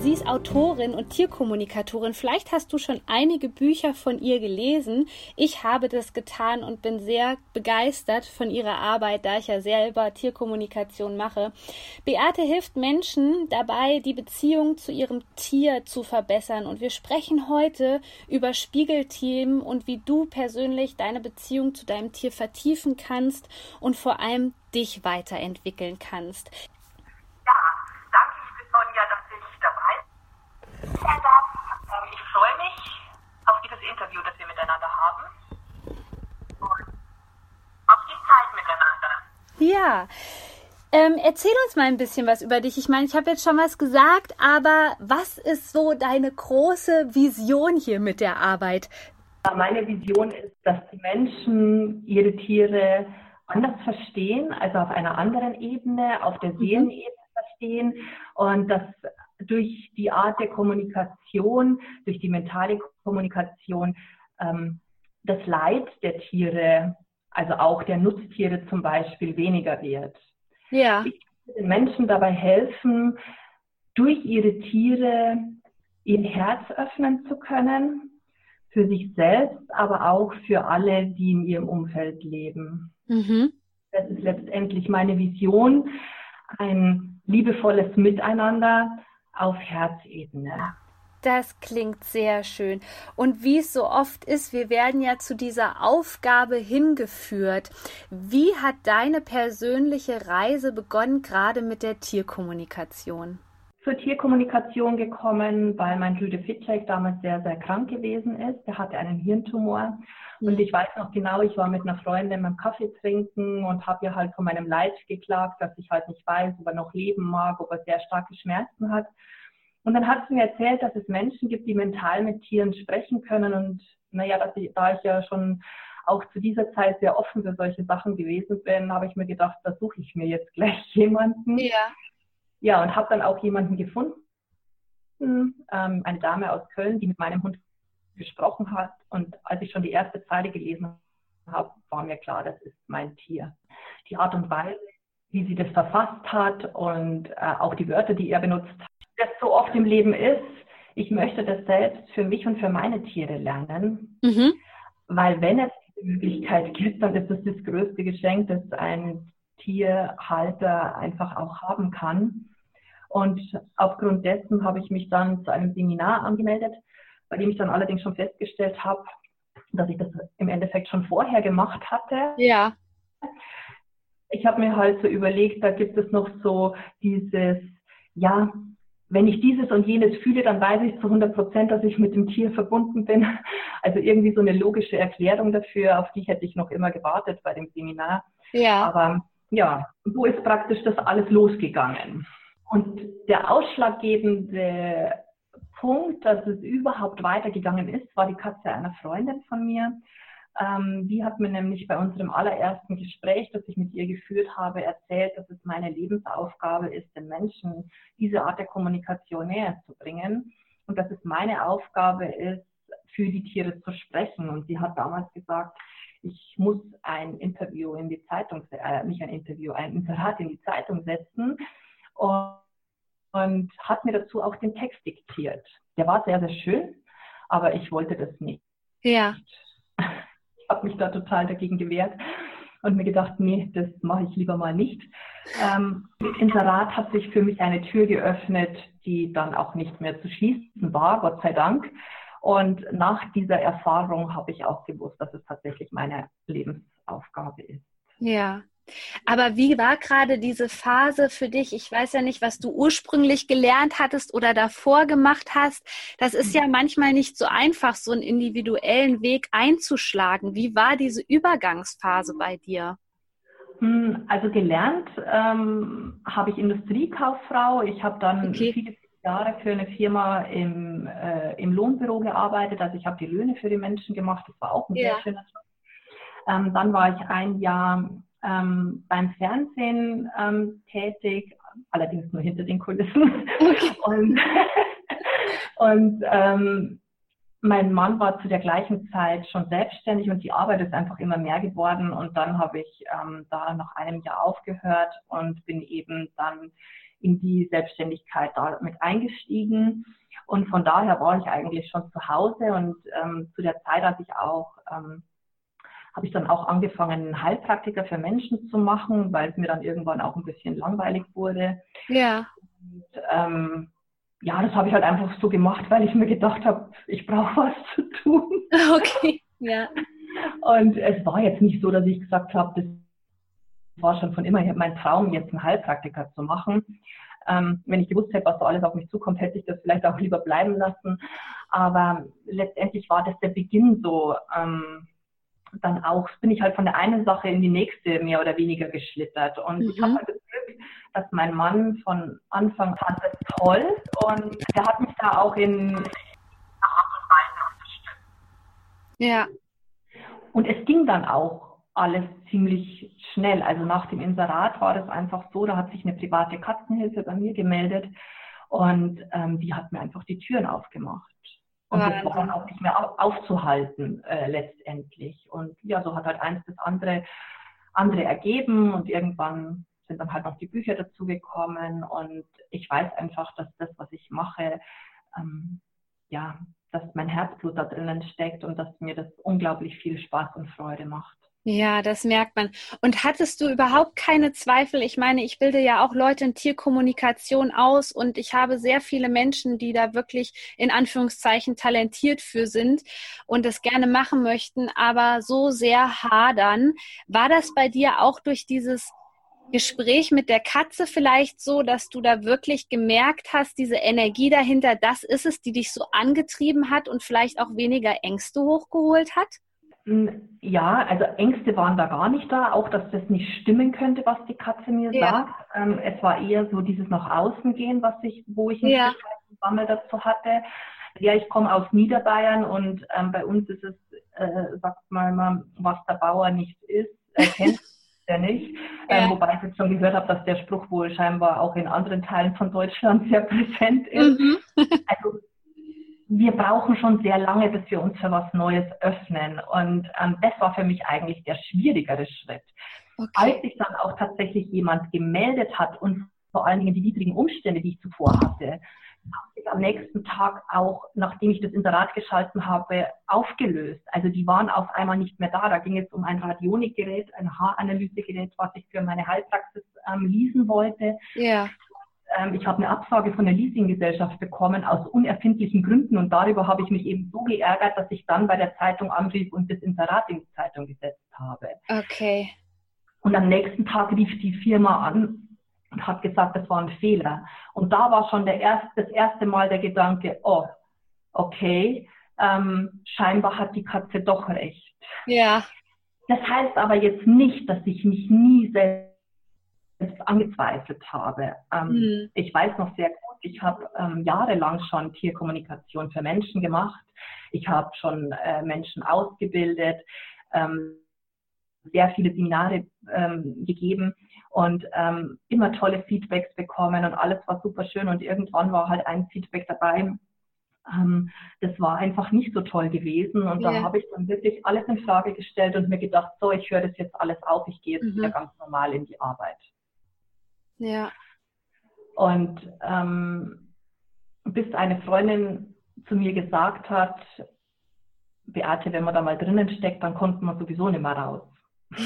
Sie ist Autorin und Tierkommunikatorin. Vielleicht hast du schon einige Bücher von ihr gelesen. Ich habe das getan und bin sehr begeistert von ihrer Arbeit, da ich ja selber Tierkommunikation mache. Beate hilft Menschen dabei, die Beziehung zu ihrem Tier zu verbessern. Und wir sprechen heute über Spiegelthemen und wie du persönlich deine Beziehung zu deinem Tier vertiefen kannst und vor allem dich weiterentwickeln kannst. sein darf. Ähm, ich freue mich auf dieses Interview, das wir miteinander haben. Und auf die Zeit miteinander. Ja. Ähm, erzähl uns mal ein bisschen was über dich. Ich meine, ich habe jetzt schon was gesagt, aber was ist so deine große Vision hier mit der Arbeit? Meine Vision ist, dass die Menschen ihre Tiere anders verstehen, also auf einer anderen Ebene, auf der mhm. Seelenebene verstehen und dass durch die Art der Kommunikation, durch die mentale Kommunikation, ähm, das Leid der Tiere, also auch der Nutztiere zum Beispiel, weniger wird. Ja. Ich kann den Menschen dabei helfen, durch ihre Tiere ihr Herz öffnen zu können, für sich selbst, aber auch für alle, die in ihrem Umfeld leben. Mhm. Das ist letztendlich meine Vision, ein liebevolles Miteinander, auf Herzebene. Das klingt sehr schön. Und wie es so oft ist, wir werden ja zu dieser Aufgabe hingeführt. Wie hat deine persönliche Reise begonnen, gerade mit der Tierkommunikation? Zur Tierkommunikation gekommen, weil mein Jude Fitschek damals sehr, sehr krank gewesen ist. Er hatte einen Hirntumor. Und ich weiß noch genau, ich war mit einer Freundin beim Kaffee trinken und habe ihr halt von meinem Leid geklagt, dass ich halt nicht weiß, ob er noch leben mag, ob er sehr starke Schmerzen hat. Und dann hat sie mir erzählt, dass es Menschen gibt, die mental mit Tieren sprechen können. Und naja, dass ich, da ich ja schon auch zu dieser Zeit sehr offen für solche Sachen gewesen bin, habe ich mir gedacht, da suche ich mir jetzt gleich jemanden. Ja. Ja, und habe dann auch jemanden gefunden, ähm, eine Dame aus Köln, die mit meinem Hund gesprochen hat. Und als ich schon die erste Zeile gelesen habe, war mir klar, das ist mein Tier. Die Art und Weise, wie sie das verfasst hat und äh, auch die Wörter, die er benutzt das so oft im Leben ist, ich möchte das selbst für mich und für meine Tiere lernen. Mhm. Weil wenn es diese Möglichkeit gibt, dann ist es das größte Geschenk, das ein Tierhalter einfach auch haben kann. Und aufgrund dessen habe ich mich dann zu einem Seminar angemeldet, bei dem ich dann allerdings schon festgestellt habe, dass ich das im Endeffekt schon vorher gemacht hatte. Ja. Ich habe mir halt so überlegt, da gibt es noch so dieses, ja, wenn ich dieses und jenes fühle, dann weiß ich zu 100 Prozent, dass ich mit dem Tier verbunden bin. Also irgendwie so eine logische Erklärung dafür, auf die hätte ich noch immer gewartet bei dem Seminar. Ja. Aber ja, so ist praktisch das alles losgegangen. Und der ausschlaggebende Punkt, dass es überhaupt weitergegangen ist, war die Katze einer Freundin von mir. Ähm, die hat mir nämlich bei unserem allerersten Gespräch, das ich mit ihr geführt habe, erzählt, dass es meine Lebensaufgabe ist, den Menschen diese Art der Kommunikation näher zu bringen und dass es meine Aufgabe ist, für die Tiere zu sprechen. Und sie hat damals gesagt, ich muss ein Interview in die Zeitung, äh, nicht ein Interview, ein Inserat in die Zeitung setzen. Und und hat mir dazu auch den Text diktiert. Der war sehr, sehr schön, aber ich wollte das nicht. Ja. Habe mich da total dagegen gewehrt und mir gedacht, nee, das mache ich lieber mal nicht. Ähm, mit Inserat hat sich für mich eine Tür geöffnet, die dann auch nicht mehr zu schließen war, Gott sei Dank. Und nach dieser Erfahrung habe ich auch gewusst, dass es tatsächlich meine Lebensaufgabe ist. Ja, aber wie war gerade diese Phase für dich? Ich weiß ja nicht, was du ursprünglich gelernt hattest oder davor gemacht hast. Das ist ja manchmal nicht so einfach, so einen individuellen Weg einzuschlagen. Wie war diese Übergangsphase bei dir? Hm, also gelernt ähm, habe ich Industriekauffrau. Ich habe dann okay. viele Jahre für eine Firma im, äh, im Lohnbüro gearbeitet. Also ich habe die Löhne für die Menschen gemacht. Das war auch ein ja. sehr schöner Job. Ähm, dann war ich ein Jahr ähm, beim Fernsehen ähm, tätig, allerdings nur hinter den Kulissen. Okay. Und, und ähm, mein Mann war zu der gleichen Zeit schon selbstständig und die Arbeit ist einfach immer mehr geworden. Und dann habe ich ähm, da nach einem Jahr aufgehört und bin eben dann in die Selbstständigkeit damit eingestiegen. Und von daher war ich eigentlich schon zu Hause und ähm, zu der Zeit, als ich auch ähm, habe ich dann auch angefangen, einen Heilpraktiker für Menschen zu machen, weil es mir dann irgendwann auch ein bisschen langweilig wurde. Ja. Und, ähm, ja, das habe ich halt einfach so gemacht, weil ich mir gedacht habe, ich brauche was zu tun. Okay, ja. Und es war jetzt nicht so, dass ich gesagt habe, das war schon von immer mein Traum, jetzt einen Heilpraktiker zu machen. Ähm, wenn ich gewusst hätte, was so alles auf mich zukommt, hätte ich das vielleicht auch lieber bleiben lassen. Aber letztendlich war das der Beginn so. Ähm, dann auch bin ich halt von der einen Sache in die nächste mehr oder weniger geschlittert. Und mhm. ich habe halt das Glück, dass mein Mann von Anfang an das toll und der hat mich da auch in Art und Weise unterstützt. Ja. Und es ging dann auch alles ziemlich schnell. Also nach dem Inserat war das einfach so, da hat sich eine private Katzenhilfe bei mir gemeldet und ähm, die hat mir einfach die Türen aufgemacht. Und das war dann auch nicht mehr aufzuhalten äh, letztendlich. Und ja, so hat halt eins das andere, andere ergeben und irgendwann sind dann halt noch die Bücher dazugekommen und ich weiß einfach, dass das, was ich mache, ähm, ja, dass mein Herzblut da drinnen steckt und dass mir das unglaublich viel Spaß und Freude macht. Ja, das merkt man. Und hattest du überhaupt keine Zweifel? Ich meine, ich bilde ja auch Leute in Tierkommunikation aus und ich habe sehr viele Menschen, die da wirklich in Anführungszeichen talentiert für sind und das gerne machen möchten, aber so sehr hadern. War das bei dir auch durch dieses Gespräch mit der Katze vielleicht so, dass du da wirklich gemerkt hast, diese Energie dahinter, das ist es, die dich so angetrieben hat und vielleicht auch weniger Ängste hochgeholt hat? Ja, also Ängste waren da gar nicht da, auch dass das nicht stimmen könnte, was die Katze mir ja. sagt. Ähm, es war eher so dieses nach außen gehen, was ich, wo ich ja. Bammel dazu hatte. Ja, ich komme aus Niederbayern und ähm, bei uns ist es, äh, sagt mal, mal, was der Bauer nicht ist, erkennt er nicht. Ähm, ja. wobei ich jetzt schon gehört habe, dass der Spruch wohl scheinbar auch in anderen Teilen von Deutschland sehr präsent ist. Mhm. also wir brauchen schon sehr lange, bis wir uns für was Neues öffnen. Und ähm, das war für mich eigentlich der schwierigere Schritt. Okay. Als sich dann auch tatsächlich jemand gemeldet hat und vor allen Dingen die widrigen Umstände, die ich zuvor hatte, haben sich am nächsten Tag auch, nachdem ich das Inserat geschalten habe, aufgelöst. Also die waren auf einmal nicht mehr da. Da ging es um ein Radionikgerät, ein Haaranalysegerät, was ich für meine Heilpraxis ähm, leasen wollte. Ja ähm, ich habe eine Absage von der Leasinggesellschaft bekommen aus unerfindlichen Gründen und darüber habe ich mich eben so geärgert, dass ich dann bei der Zeitung anrief und das Inserat in die Zeitung gesetzt habe. Okay. Und am nächsten Tag rief die Firma an und hat gesagt, das war ein Fehler. Und da war schon der erste, das erste Mal der Gedanke, oh, okay, ähm, scheinbar hat die Katze doch recht. Ja. Das heißt aber jetzt nicht, dass ich mich nie selbst angezweifelt habe. Ähm, mhm. Ich weiß noch sehr gut, ich habe ähm, jahrelang schon Tierkommunikation für Menschen gemacht. Ich habe schon äh, Menschen ausgebildet, ähm, sehr viele Seminare ähm, gegeben und ähm, immer tolle Feedbacks bekommen und alles war super schön und irgendwann war halt ein Feedback dabei, ähm, das war einfach nicht so toll gewesen. Und ja. da habe ich dann wirklich alles in Frage gestellt und mir gedacht, so, ich höre das jetzt alles auf, ich gehe jetzt mhm. wieder ganz normal in die Arbeit. Ja. Und ähm, bis eine Freundin zu mir gesagt hat, Beate, wenn man da mal drinnen steckt, dann kommt man sowieso nicht mehr raus.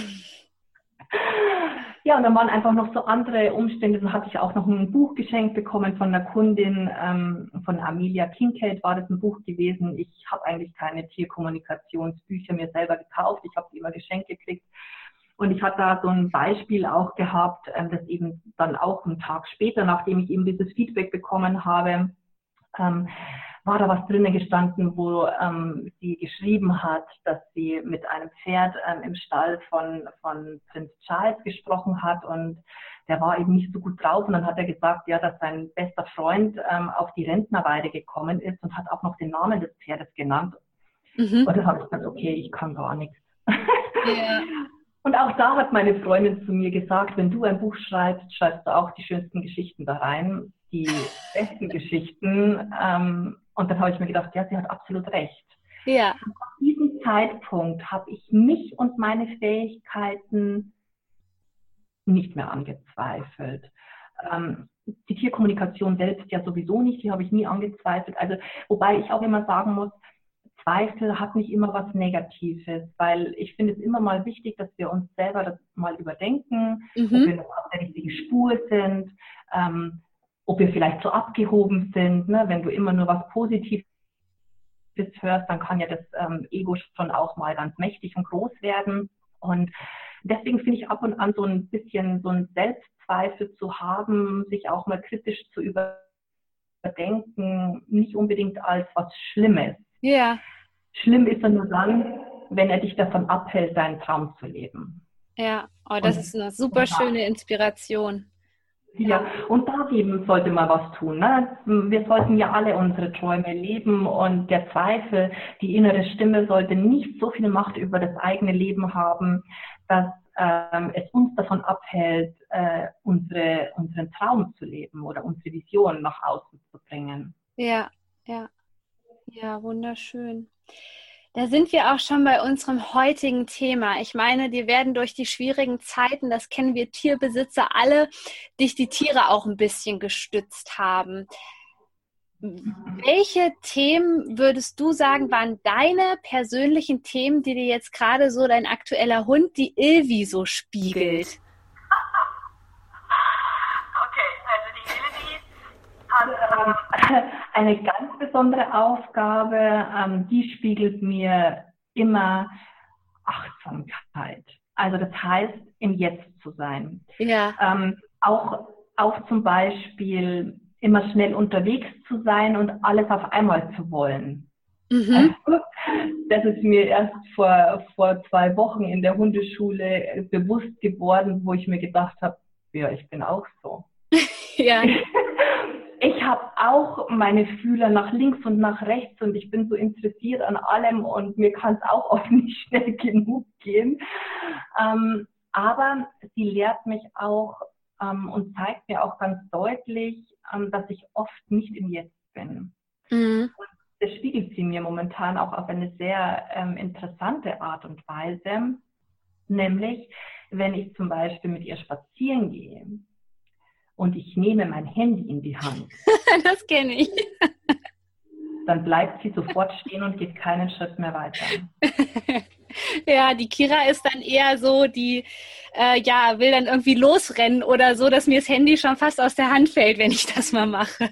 ja, und dann waren einfach noch so andere Umstände. Dann hatte ich auch noch ein Buch geschenkt bekommen von einer Kundin, ähm, von Amelia Kincaid war das ein Buch gewesen. Ich habe eigentlich keine Tierkommunikationsbücher mir selber gekauft. Ich habe sie immer geschenkt gekriegt. Und ich hatte da so ein Beispiel auch gehabt, ähm, das eben dann auch einen Tag später, nachdem ich eben dieses Feedback bekommen habe, ähm, war da was drinnen gestanden, wo ähm, sie geschrieben hat, dass sie mit einem Pferd ähm, im Stall von, von Prinz Charles gesprochen hat und der war eben nicht so gut drauf und dann hat er gesagt, ja, dass sein bester Freund ähm, auf die Rentnerweide gekommen ist und hat auch noch den Namen des Pferdes genannt. Mhm. Und dann habe ich gesagt, okay, ich kann gar nichts. Ja. Und auch da hat meine Freundin zu mir gesagt, wenn du ein Buch schreibst, schreibst du auch die schönsten Geschichten da rein, die besten Geschichten. Ähm, und dann habe ich mir gedacht, ja, sie hat absolut recht. Ja. Und ab diesem Zeitpunkt habe ich mich und meine Fähigkeiten nicht mehr angezweifelt. Ähm, die Tierkommunikation selbst ja sowieso nicht, die habe ich nie angezweifelt. Also, wobei ich auch immer sagen muss, Zweifel hat nicht immer was Negatives, weil ich finde es immer mal wichtig, dass wir uns selber das mal überdenken, mhm. ob wir noch auf der richtigen Spur sind, ähm, ob wir vielleicht so abgehoben sind. Ne? Wenn du immer nur was Positives hörst, dann kann ja das ähm, Ego schon auch mal ganz mächtig und groß werden. Und deswegen finde ich ab und an so ein bisschen so ein Selbstzweifel zu haben, sich auch mal kritisch zu überdenken, nicht unbedingt als was Schlimmes. Ja. Schlimm ist er nur dann, wenn er dich davon abhält, deinen Traum zu leben. Ja, oh, das und, ist eine super schöne Inspiration. Ja, und dagegen sollte man was tun. Ne? Wir sollten ja alle unsere Träume leben und der Zweifel, die innere Stimme sollte nicht so viel Macht über das eigene Leben haben, dass ähm, es uns davon abhält, äh, unsere, unseren Traum zu leben oder unsere Vision nach außen zu bringen. Ja, ja. Ja, wunderschön. Da sind wir auch schon bei unserem heutigen Thema. Ich meine, die werden durch die schwierigen Zeiten, das kennen wir Tierbesitzer alle, dich die Tiere auch ein bisschen gestützt haben. Welche Themen würdest du sagen, waren deine persönlichen Themen, die dir jetzt gerade so dein aktueller Hund, die Ilvi, so spiegelt? hat eine ganz besondere Aufgabe, ähm, die spiegelt mir immer Achtsamkeit. Also das heißt, im Jetzt zu sein. Ja. Ähm, auch, auch zum Beispiel immer schnell unterwegs zu sein und alles auf einmal zu wollen. Mhm. Also, das ist mir erst vor, vor zwei Wochen in der Hundeschule bewusst geworden, wo ich mir gedacht habe, ja, ich bin auch so. ja. Ich habe auch meine Fühler nach links und nach rechts und ich bin so interessiert an allem und mir kann es auch oft nicht schnell genug gehen. Ähm, aber sie lehrt mich auch ähm, und zeigt mir auch ganz deutlich, ähm, dass ich oft nicht im Jetzt bin. Mhm. Und das spiegelt sie mir momentan auch auf eine sehr ähm, interessante Art und Weise, nämlich wenn ich zum Beispiel mit ihr spazieren gehe und ich nehme mein Handy in die Hand. das kenne ich. Dann bleibt sie sofort stehen und geht keinen Schritt mehr weiter. ja, die Kira ist dann eher so, die äh, ja will dann irgendwie losrennen oder so, dass mir das Handy schon fast aus der Hand fällt, wenn ich das mal mache.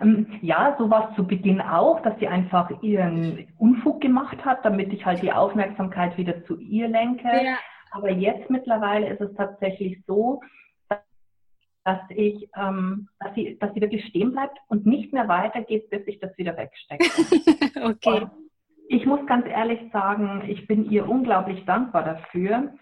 Ähm, ja, so war es zu Beginn auch, dass sie einfach ihren Unfug gemacht hat, damit ich halt die Aufmerksamkeit wieder zu ihr lenke. Ja. Aber jetzt mittlerweile ist es tatsächlich so, dass ich, ähm, dass sie, dass sie wirklich stehen bleibt und nicht mehr weitergeht, bis ich das wieder wegstecke. okay. Und ich muss ganz ehrlich sagen, ich bin ihr unglaublich dankbar dafür,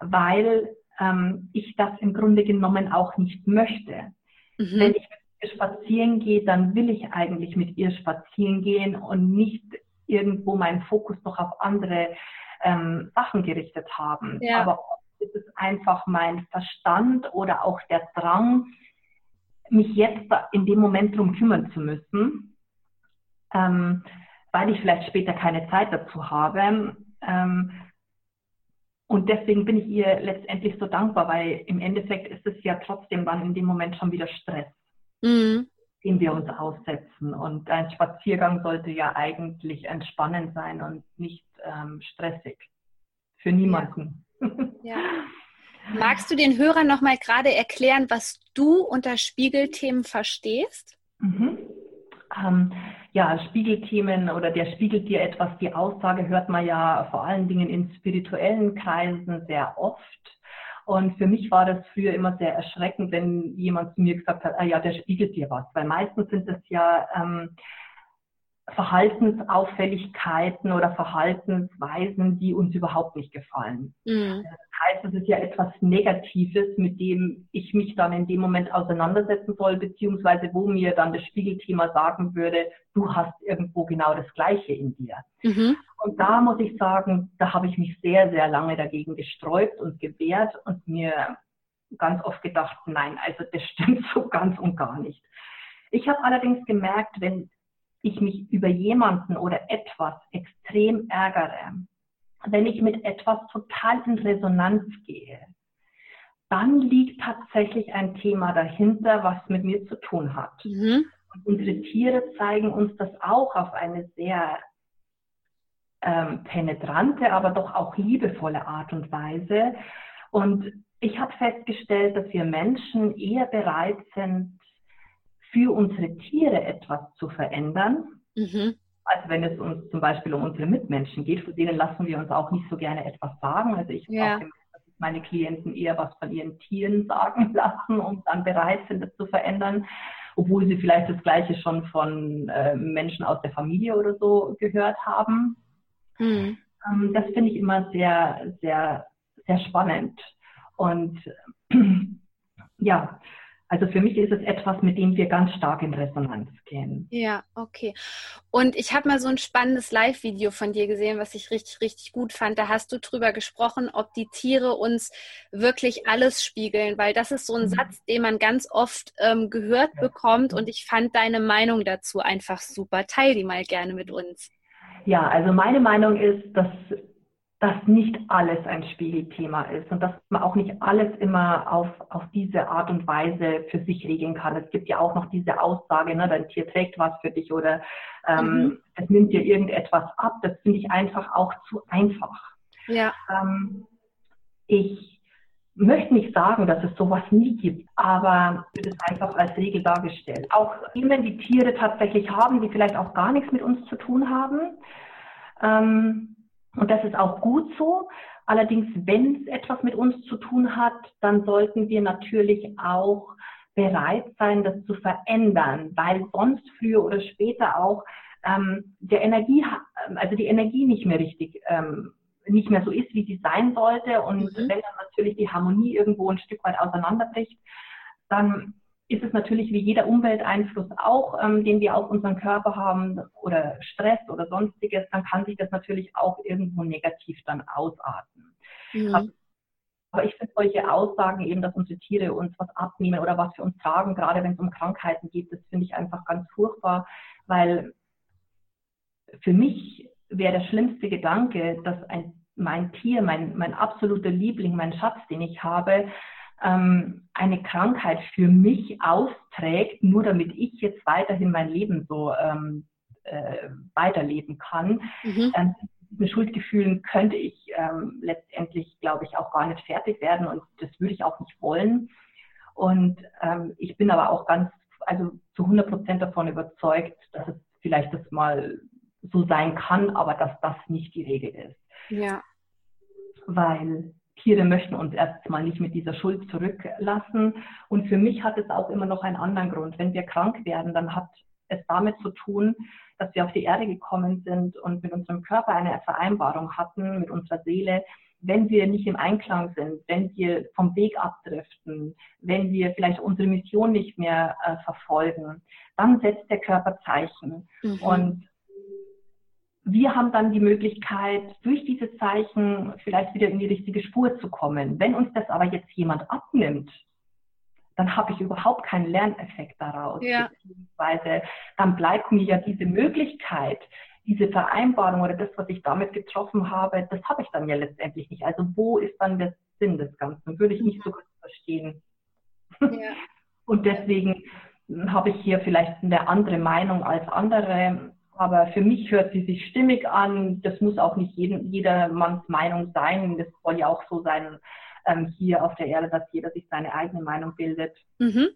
weil ähm, ich das im Grunde genommen auch nicht möchte. Mhm. Wenn ich mit ihr spazieren gehe, dann will ich eigentlich mit ihr spazieren gehen und nicht irgendwo meinen Fokus noch auf andere ähm, Sachen gerichtet haben. Ja. Aber ist es einfach mein Verstand oder auch der Drang, mich jetzt in dem Moment darum kümmern zu müssen, ähm, weil ich vielleicht später keine Zeit dazu habe. Ähm, und deswegen bin ich ihr letztendlich so dankbar, weil im Endeffekt ist es ja trotzdem dann in dem Moment schon wieder Stress, mhm. den wir uns aussetzen. Und ein Spaziergang sollte ja eigentlich entspannend sein und nicht ähm, stressig. Für niemanden. Ja. Magst du den Hörern noch mal gerade erklären, was du unter Spiegelthemen verstehst? Mhm. Ähm, ja, Spiegelthemen oder der spiegelt dir etwas. Die Aussage hört man ja vor allen Dingen in spirituellen Kreisen sehr oft. Und für mich war das früher immer sehr erschreckend, wenn jemand zu mir gesagt hat, ah ja, der spiegelt dir was. Weil meistens sind das ja ähm, Verhaltensauffälligkeiten oder Verhaltensweisen, die uns überhaupt nicht gefallen. Mhm. Das heißt, es ist ja etwas Negatives, mit dem ich mich dann in dem Moment auseinandersetzen soll, beziehungsweise wo mir dann das Spiegelthema sagen würde, du hast irgendwo genau das Gleiche in dir. Mhm. Und da muss ich sagen, da habe ich mich sehr, sehr lange dagegen gesträubt und gewehrt und mir ganz oft gedacht, nein, also das stimmt so ganz und gar nicht. Ich habe allerdings gemerkt, wenn ich mich über jemanden oder etwas extrem ärgere, wenn ich mit etwas total in Resonanz gehe, dann liegt tatsächlich ein Thema dahinter, was mit mir zu tun hat. Mhm. Und unsere Tiere zeigen uns das auch auf eine sehr ähm, penetrante, aber doch auch liebevolle Art und Weise. Und ich habe festgestellt, dass wir Menschen eher bereit sind, für unsere Tiere etwas zu verändern. Mhm. Also wenn es uns zum Beispiel um unsere Mitmenschen geht, von denen lassen wir uns auch nicht so gerne etwas sagen. Also ich ja. habe meine Klienten eher was von ihren Tieren sagen lassen und dann bereit sind, das zu verändern, obwohl sie vielleicht das Gleiche schon von äh, Menschen aus der Familie oder so gehört haben. Mhm. Ähm, das finde ich immer sehr, sehr, sehr spannend. Und ja, also für mich ist es etwas, mit dem wir ganz stark in Resonanz gehen. Ja, okay. Und ich habe mal so ein spannendes Live-Video von dir gesehen, was ich richtig, richtig gut fand. Da hast du drüber gesprochen, ob die Tiere uns wirklich alles spiegeln, weil das ist so ein mhm. Satz, den man ganz oft ähm, gehört ja. bekommt. Und ich fand deine Meinung dazu einfach super. Teil die mal gerne mit uns. Ja, also meine Meinung ist, dass dass nicht alles ein Spiegelthema ist und dass man auch nicht alles immer auf, auf diese Art und Weise für sich regeln kann. Es gibt ja auch noch diese Aussage, ne, dein Tier trägt was für dich oder ähm, mhm. es nimmt dir irgendetwas ab. Das finde ich einfach auch zu einfach. Ja. Ähm, ich möchte nicht sagen, dass es sowas nie gibt, aber wird es einfach als Regel dargestellt. Auch wenn die Tiere tatsächlich haben, die vielleicht auch gar nichts mit uns zu tun haben. Ähm, und das ist auch gut so. Allerdings, wenn es etwas mit uns zu tun hat, dann sollten wir natürlich auch bereit sein, das zu verändern, weil sonst früher oder später auch ähm, der Energie, also die Energie nicht mehr richtig, ähm, nicht mehr so ist, wie sie sein sollte. Und mhm. wenn dann natürlich die Harmonie irgendwo ein Stück weit auseinanderbricht, dann ist es natürlich wie jeder Umwelteinfluss auch, ähm, den wir auf unseren Körper haben oder Stress oder sonstiges, dann kann sich das natürlich auch irgendwo negativ dann ausarten. Mhm. Aber ich finde solche Aussagen eben, dass unsere Tiere uns was abnehmen oder was für uns tragen, gerade wenn es um Krankheiten geht, das finde ich einfach ganz furchtbar, weil für mich wäre der schlimmste Gedanke, dass ein, mein Tier, mein, mein absoluter Liebling, mein Schatz, den ich habe, ähm, eine Krankheit für mich austrägt, nur damit ich jetzt weiterhin mein Leben so ähm, äh, weiterleben kann. Mhm. Ähm, mit Schuldgefühlen könnte ich ähm, letztendlich, glaube ich, auch gar nicht fertig werden und das würde ich auch nicht wollen. Und ähm, ich bin aber auch ganz, also zu 100 Prozent davon überzeugt, dass es vielleicht das mal so sein kann, aber dass das nicht die Regel ist. Ja. Weil Tiere möchten uns erstmal nicht mit dieser Schuld zurücklassen. Und für mich hat es auch immer noch einen anderen Grund. Wenn wir krank werden, dann hat es damit zu tun, dass wir auf die Erde gekommen sind und mit unserem Körper eine Vereinbarung hatten, mit unserer Seele. Wenn wir nicht im Einklang sind, wenn wir vom Weg abdriften, wenn wir vielleicht unsere Mission nicht mehr äh, verfolgen, dann setzt der Körper Zeichen. Mhm. Und wir haben dann die Möglichkeit, durch diese Zeichen vielleicht wieder in die richtige Spur zu kommen. Wenn uns das aber jetzt jemand abnimmt, dann habe ich überhaupt keinen Lerneffekt daraus. Ja. Beziehungsweise dann bleibt mir ja diese Möglichkeit, diese Vereinbarung oder das, was ich damit getroffen habe, das habe ich dann ja letztendlich nicht. Also wo ist dann der Sinn des Ganzen? Würde ich nicht so gut verstehen. Ja. Und deswegen habe ich hier vielleicht eine andere Meinung als andere. Aber für mich hört sie sich stimmig an. Das muss auch nicht jeden, jedermanns Meinung sein. Das soll ja auch so sein ähm, hier auf der Erde, dass jeder sich seine eigene Meinung bildet. Mhm.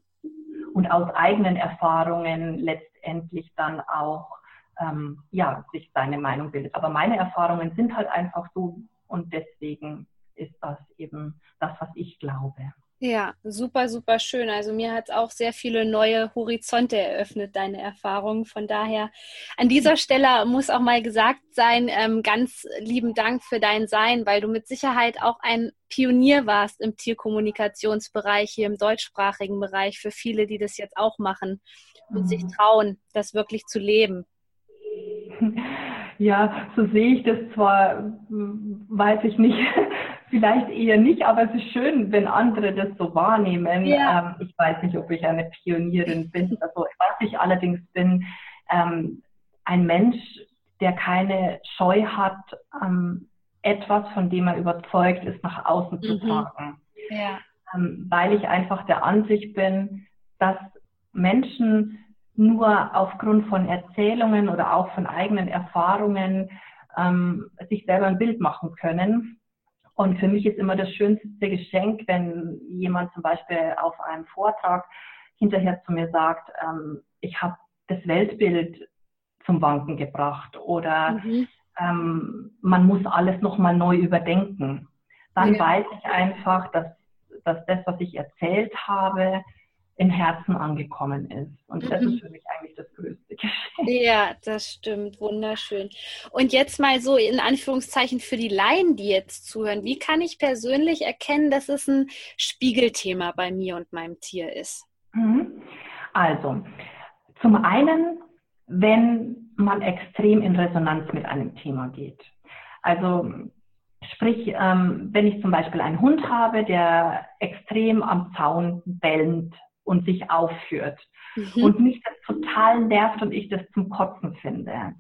Und aus eigenen Erfahrungen letztendlich dann auch ähm, ja, sich seine Meinung bildet. Aber meine Erfahrungen sind halt einfach so und deswegen ist das eben das, was ich glaube. Ja, super, super schön. Also mir hat es auch sehr viele neue Horizonte eröffnet, deine Erfahrungen. Von daher an dieser Stelle muss auch mal gesagt sein, ähm, ganz lieben Dank für dein Sein, weil du mit Sicherheit auch ein Pionier warst im Tierkommunikationsbereich, hier im deutschsprachigen Bereich, für viele, die das jetzt auch machen und mhm. sich trauen, das wirklich zu leben. Ja, so sehe ich das zwar, weiß ich nicht, vielleicht eher nicht, aber es ist schön, wenn andere das so wahrnehmen. Ja. Ähm, ich weiß nicht, ob ich eine Pionierin bin. Also was ich allerdings bin, ähm, ein Mensch, der keine Scheu hat, ähm, etwas, von dem er überzeugt ist, nach außen zu mhm. tragen. Ja. Ähm, weil ich einfach der Ansicht bin, dass Menschen nur aufgrund von Erzählungen oder auch von eigenen Erfahrungen ähm, sich selber ein Bild machen können. Und für mich ist immer das schönste Geschenk, wenn jemand zum Beispiel auf einem Vortrag hinterher zu mir sagt, ähm, ich habe das Weltbild zum Wanken gebracht oder mhm. ähm, man muss alles nochmal neu überdenken. Dann ja. weiß ich einfach, dass, dass das, was ich erzählt habe, im Herzen angekommen ist. Und das mhm. ist für mich eigentlich das größte Geschenk. Ja, das stimmt. Wunderschön. Und jetzt mal so in Anführungszeichen für die Laien, die jetzt zuhören. Wie kann ich persönlich erkennen, dass es ein Spiegelthema bei mir und meinem Tier ist? Mhm. Also, zum einen, wenn man extrem in Resonanz mit einem Thema geht. Also Sprich, ähm, wenn ich zum Beispiel einen Hund habe, der extrem am Zaun bellend und sich aufführt mhm. und mich das total nervt und ich das zum Kotzen finde,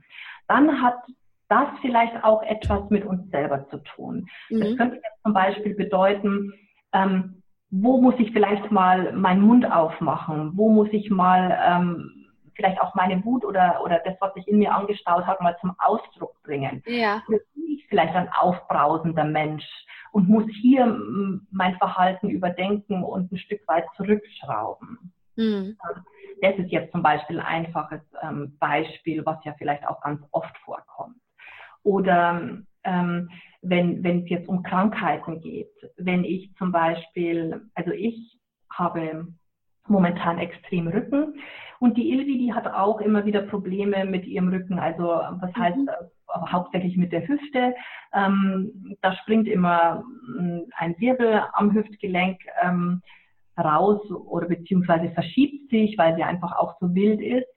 dann hat das vielleicht auch etwas mit uns selber zu tun. Mhm. Das könnte jetzt zum Beispiel bedeuten, ähm, wo muss ich vielleicht mal meinen Mund aufmachen? Wo muss ich mal ähm, vielleicht auch meine Wut oder, oder das, was sich in mir angestaut hat, mal zum Ausdruck bringen? Ja. Oder bin ich vielleicht ein aufbrausender Mensch? Und muss hier mein Verhalten überdenken und ein Stück weit zurückschrauben. Mhm. Das ist jetzt zum Beispiel ein einfaches ähm, Beispiel, was ja vielleicht auch ganz oft vorkommt. Oder ähm, wenn, wenn es jetzt um Krankheiten geht, wenn ich zum Beispiel, also ich habe momentan extrem Rücken und die Ilvi, die hat auch immer wieder Probleme mit ihrem Rücken. Also was heißt mhm hauptsächlich mit der Hüfte. Ähm, da springt immer mm, ein Wirbel am Hüftgelenk ähm, raus oder beziehungsweise verschiebt sich, weil sie einfach auch so wild ist.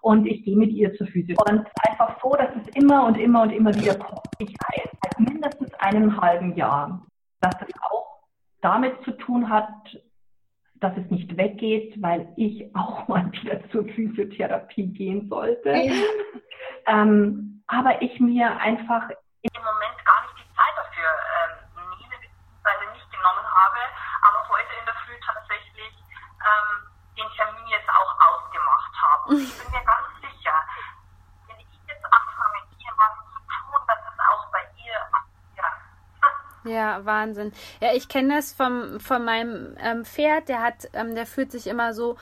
Und ich gehe mit ihr zur Physio. Und einfach so, dass es immer und immer und immer wieder kommt. Ich weiß, seit mindestens einem halben Jahr, dass es auch damit zu tun hat, dass es nicht weggeht, weil ich auch mal wieder zur Physiotherapie gehen sollte. Ja. Ähm, aber ich mir einfach im Moment gar nicht die Zeit dafür ähm, nehme, beziehungsweise nicht genommen habe, aber heute in der Früh tatsächlich ähm, den Termin jetzt auch ausgemacht habe. Und ich bin mir ganz sicher, wenn ich jetzt anfange, hier was zu tun, dass es auch bei ihr ja, Wahnsinn. Ja, ich kenne das vom, von meinem ähm, Pferd. Der hat, ähm, der fühlt sich immer so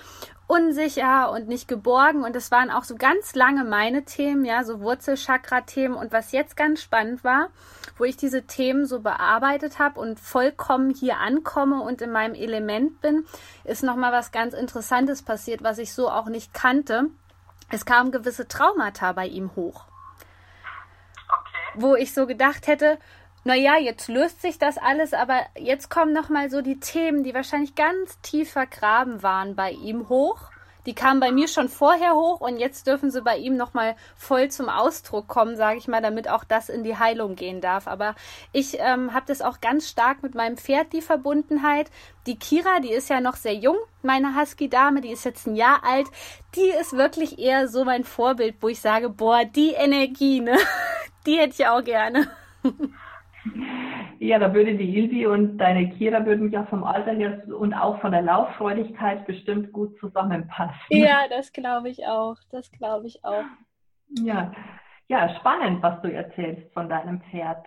unsicher und nicht geborgen. Und das waren auch so ganz lange meine Themen, ja, so Wurzelchakra-Themen. Und was jetzt ganz spannend war, wo ich diese Themen so bearbeitet habe und vollkommen hier ankomme und in meinem Element bin, ist nochmal was ganz Interessantes passiert, was ich so auch nicht kannte. Es kamen gewisse Traumata bei ihm hoch. Okay. Wo ich so gedacht hätte, naja, jetzt löst sich das alles, aber jetzt kommen nochmal so die Themen, die wahrscheinlich ganz tief vergraben waren bei ihm hoch. Die kamen bei mir schon vorher hoch und jetzt dürfen sie bei ihm nochmal voll zum Ausdruck kommen, sage ich mal, damit auch das in die Heilung gehen darf. Aber ich ähm, habe das auch ganz stark mit meinem Pferd, die Verbundenheit. Die Kira, die ist ja noch sehr jung, meine Husky-Dame, die ist jetzt ein Jahr alt. Die ist wirklich eher so mein Vorbild, wo ich sage, boah, die Energie, ne? Die hätte ich auch gerne. Ja, da würde die Ilvi und deine Kira würden ja vom Alter her und auch von der Lauffreudigkeit bestimmt gut zusammenpassen. Ja, das glaube ich auch. Das glaube ich auch. Ja. ja, spannend, was du erzählst von deinem Pferd.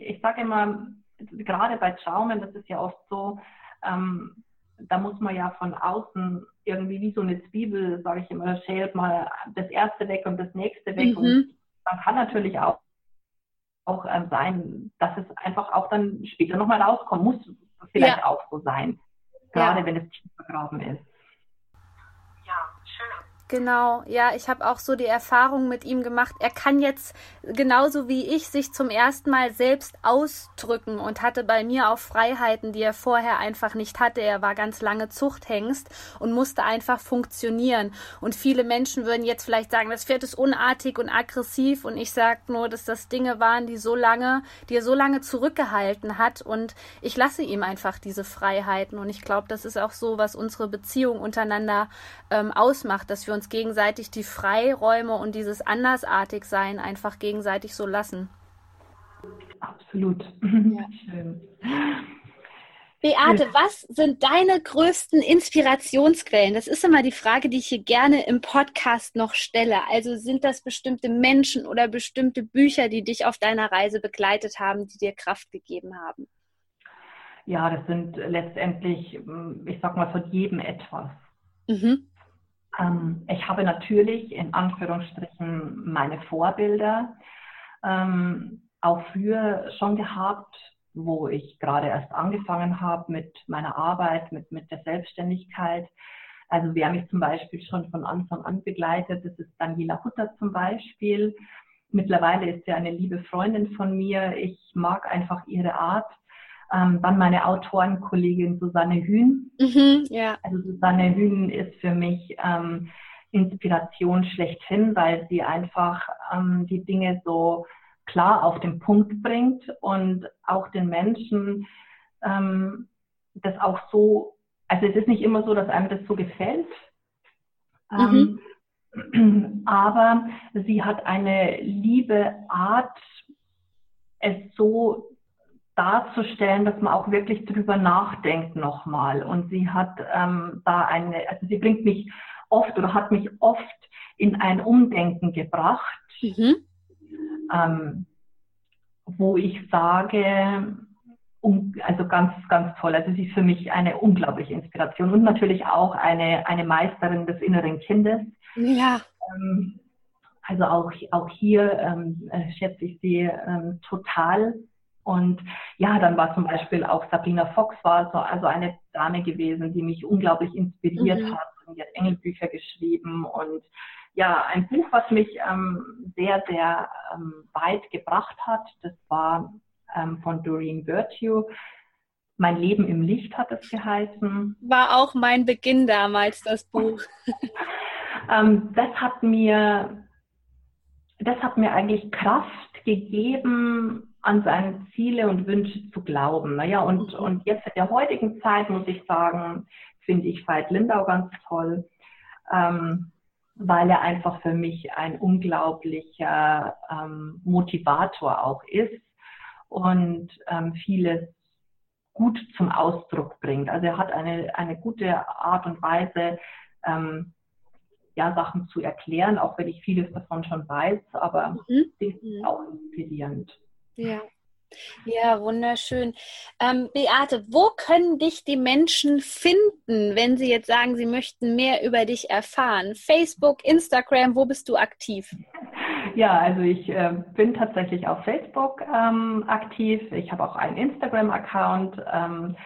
Ich sage immer, gerade bei Schaumen, das ist ja oft so, ähm, da muss man ja von außen irgendwie wie so eine Zwiebel, sage ich immer, schält mal das erste weg und das nächste weg. Mhm. Und man kann natürlich auch auch äh, sein, dass es einfach auch dann später nochmal rauskommen muss, vielleicht ja. auch so sein. gerade ja. wenn es tief vergraben ist. Genau, ja, ich habe auch so die Erfahrung mit ihm gemacht. Er kann jetzt genauso wie ich sich zum ersten Mal selbst ausdrücken und hatte bei mir auch Freiheiten, die er vorher einfach nicht hatte. Er war ganz lange Zuchthengst und musste einfach funktionieren. Und viele Menschen würden jetzt vielleicht sagen, das Pferd ist unartig und aggressiv und ich sage nur, dass das Dinge waren, die so lange, die er so lange zurückgehalten hat und ich lasse ihm einfach diese Freiheiten und ich glaube, das ist auch so, was unsere Beziehung untereinander ähm, ausmacht, dass wir uns uns gegenseitig die Freiräume und dieses Andersartigsein einfach gegenseitig so lassen. Absolut. Ja. Schön. Beate, was sind deine größten Inspirationsquellen? Das ist immer die Frage, die ich hier gerne im Podcast noch stelle. Also sind das bestimmte Menschen oder bestimmte Bücher, die dich auf deiner Reise begleitet haben, die dir Kraft gegeben haben? Ja, das sind letztendlich, ich sag mal, von jedem etwas. Mhm. Ähm, ich habe natürlich in Anführungsstrichen meine Vorbilder ähm, auch früher schon gehabt, wo ich gerade erst angefangen habe mit meiner Arbeit, mit, mit der Selbstständigkeit. Also wer mich zum Beispiel schon von Anfang an begleitet, das ist Daniela Hutter zum Beispiel. Mittlerweile ist sie eine liebe Freundin von mir. Ich mag einfach ihre Art. Ähm, dann meine Autorenkollegin Susanne Hühn. Mhm, ja. Also Susanne Hühn ist für mich ähm, Inspiration schlechthin, weil sie einfach ähm, die Dinge so klar auf den Punkt bringt und auch den Menschen ähm, das auch so, also es ist nicht immer so, dass einem das so gefällt. Mhm. Ähm, aber sie hat eine liebe Art, es so darzustellen, dass man auch wirklich drüber nachdenkt nochmal. Und sie hat ähm, da eine, also sie bringt mich oft oder hat mich oft in ein Umdenken gebracht, mhm. ähm, wo ich sage, um, also ganz, ganz toll. Also sie ist für mich eine unglaubliche Inspiration und natürlich auch eine, eine Meisterin des inneren Kindes. Ja. Ähm, also auch, auch hier ähm, äh, schätze ich sie ähm, total. Und ja, dann war zum Beispiel auch Sabrina Fox war so, also eine Dame gewesen, die mich unglaublich inspiriert mhm. hat. Und die hat Engelbücher geschrieben und ja, ein Buch, was mich ähm, sehr, sehr ähm, weit gebracht hat, das war ähm, von Doreen Virtue. Mein Leben im Licht hat es geheißen. War auch mein Beginn damals, das Buch. Ähm, das hat mir, das hat mir eigentlich Kraft gegeben, an seine Ziele und Wünsche zu glauben. Naja, und, mhm. und jetzt in der heutigen Zeit muss ich sagen, finde ich Veit Lindau ganz toll, ähm, weil er einfach für mich ein unglaublicher ähm, Motivator auch ist und ähm, vieles gut zum Ausdruck bringt. Also er hat eine, eine gute Art und Weise, ähm, ja, Sachen zu erklären, auch wenn ich vieles davon schon weiß, aber mhm. ist auch inspirierend. Ja. Ja, wunderschön. Ähm, Beate, wo können dich die Menschen finden, wenn sie jetzt sagen, sie möchten mehr über dich erfahren? Facebook, Instagram, wo bist du aktiv? Ja, also ich äh, bin tatsächlich auf Facebook ähm, aktiv. Ich habe auch einen Instagram-Account. Ähm,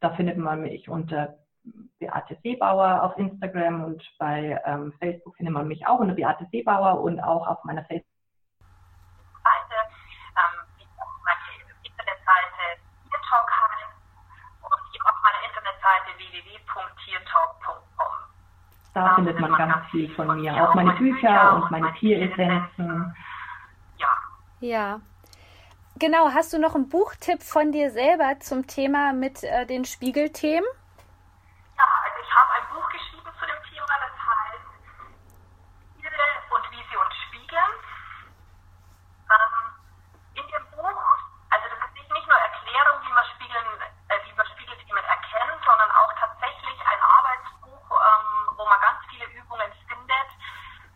da findet man mich unter Beate Seebauer auf Instagram und bei ähm, Facebook findet man mich auch unter Beate Seebauer und auch auf meiner Facebook Da findet man ganz viel von mir, auch meine Bücher und meine Tieressenzen. Ja. Ja. Genau, hast du noch einen Buchtipp von dir selber zum Thema mit äh, den Spiegelthemen? Ja, also ich habe ein Buch geschrieben zu dem Thema, das heißt Tiere und wie sie uns spiegeln. Ähm, in dem Buch, also das ist nicht nur Erklärung, wie man Spiegeln, äh, wie man Spiegelthemen erkennt, sondern auch tatsächlich ein Arbeitsbuch, ähm, wo man ganz viele Übungen findet,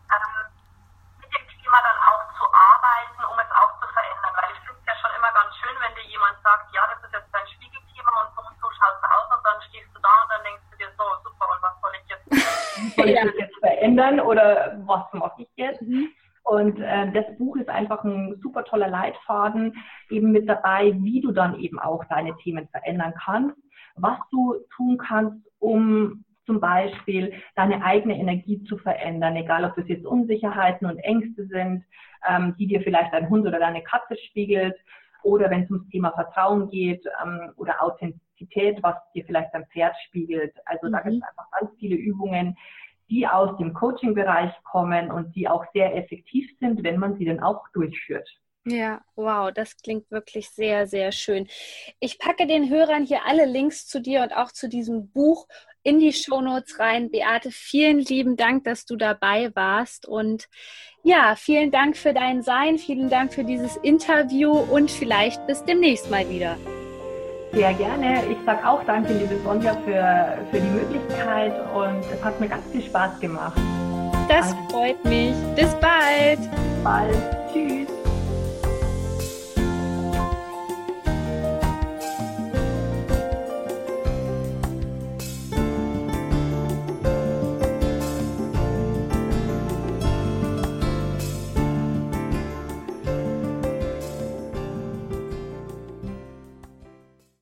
ähm, mit dem Thema dann auch zu arbeiten, um es auch zu verändern. Weil ich finde es ja schon immer ganz schön, wenn dir jemand sagt, ja, das ist jetzt dein Spiegelthema und so und so schaut es aus und dann stehst du da und dann denkst du dir so, super, und was soll ich jetzt? soll ich das jetzt verändern oder was mache ich jetzt? Mhm. Und äh, das Buch ist einfach ein super toller Leitfaden eben mit dabei, wie du dann eben auch deine Themen verändern kannst was du tun kannst, um zum Beispiel deine eigene Energie zu verändern, egal ob das jetzt Unsicherheiten und Ängste sind, ähm, die dir vielleicht dein Hund oder deine Katze spiegelt, oder wenn es ums Thema Vertrauen geht ähm, oder Authentizität, was dir vielleicht dein Pferd spiegelt. Also mhm. da gibt es einfach ganz viele Übungen, die aus dem Coaching-Bereich kommen und die auch sehr effektiv sind, wenn man sie dann auch durchführt. Ja, wow, das klingt wirklich sehr, sehr schön. Ich packe den Hörern hier alle Links zu dir und auch zu diesem Buch in die Shownotes rein. Beate, vielen lieben Dank, dass du dabei warst und ja, vielen Dank für dein Sein, vielen Dank für dieses Interview und vielleicht bis demnächst mal wieder. Sehr gerne. Ich sage auch danke, liebe Sonja, für, für die Möglichkeit und es hat mir ganz viel Spaß gemacht. Das also, freut mich. Bis bald. Bald. Tschüss.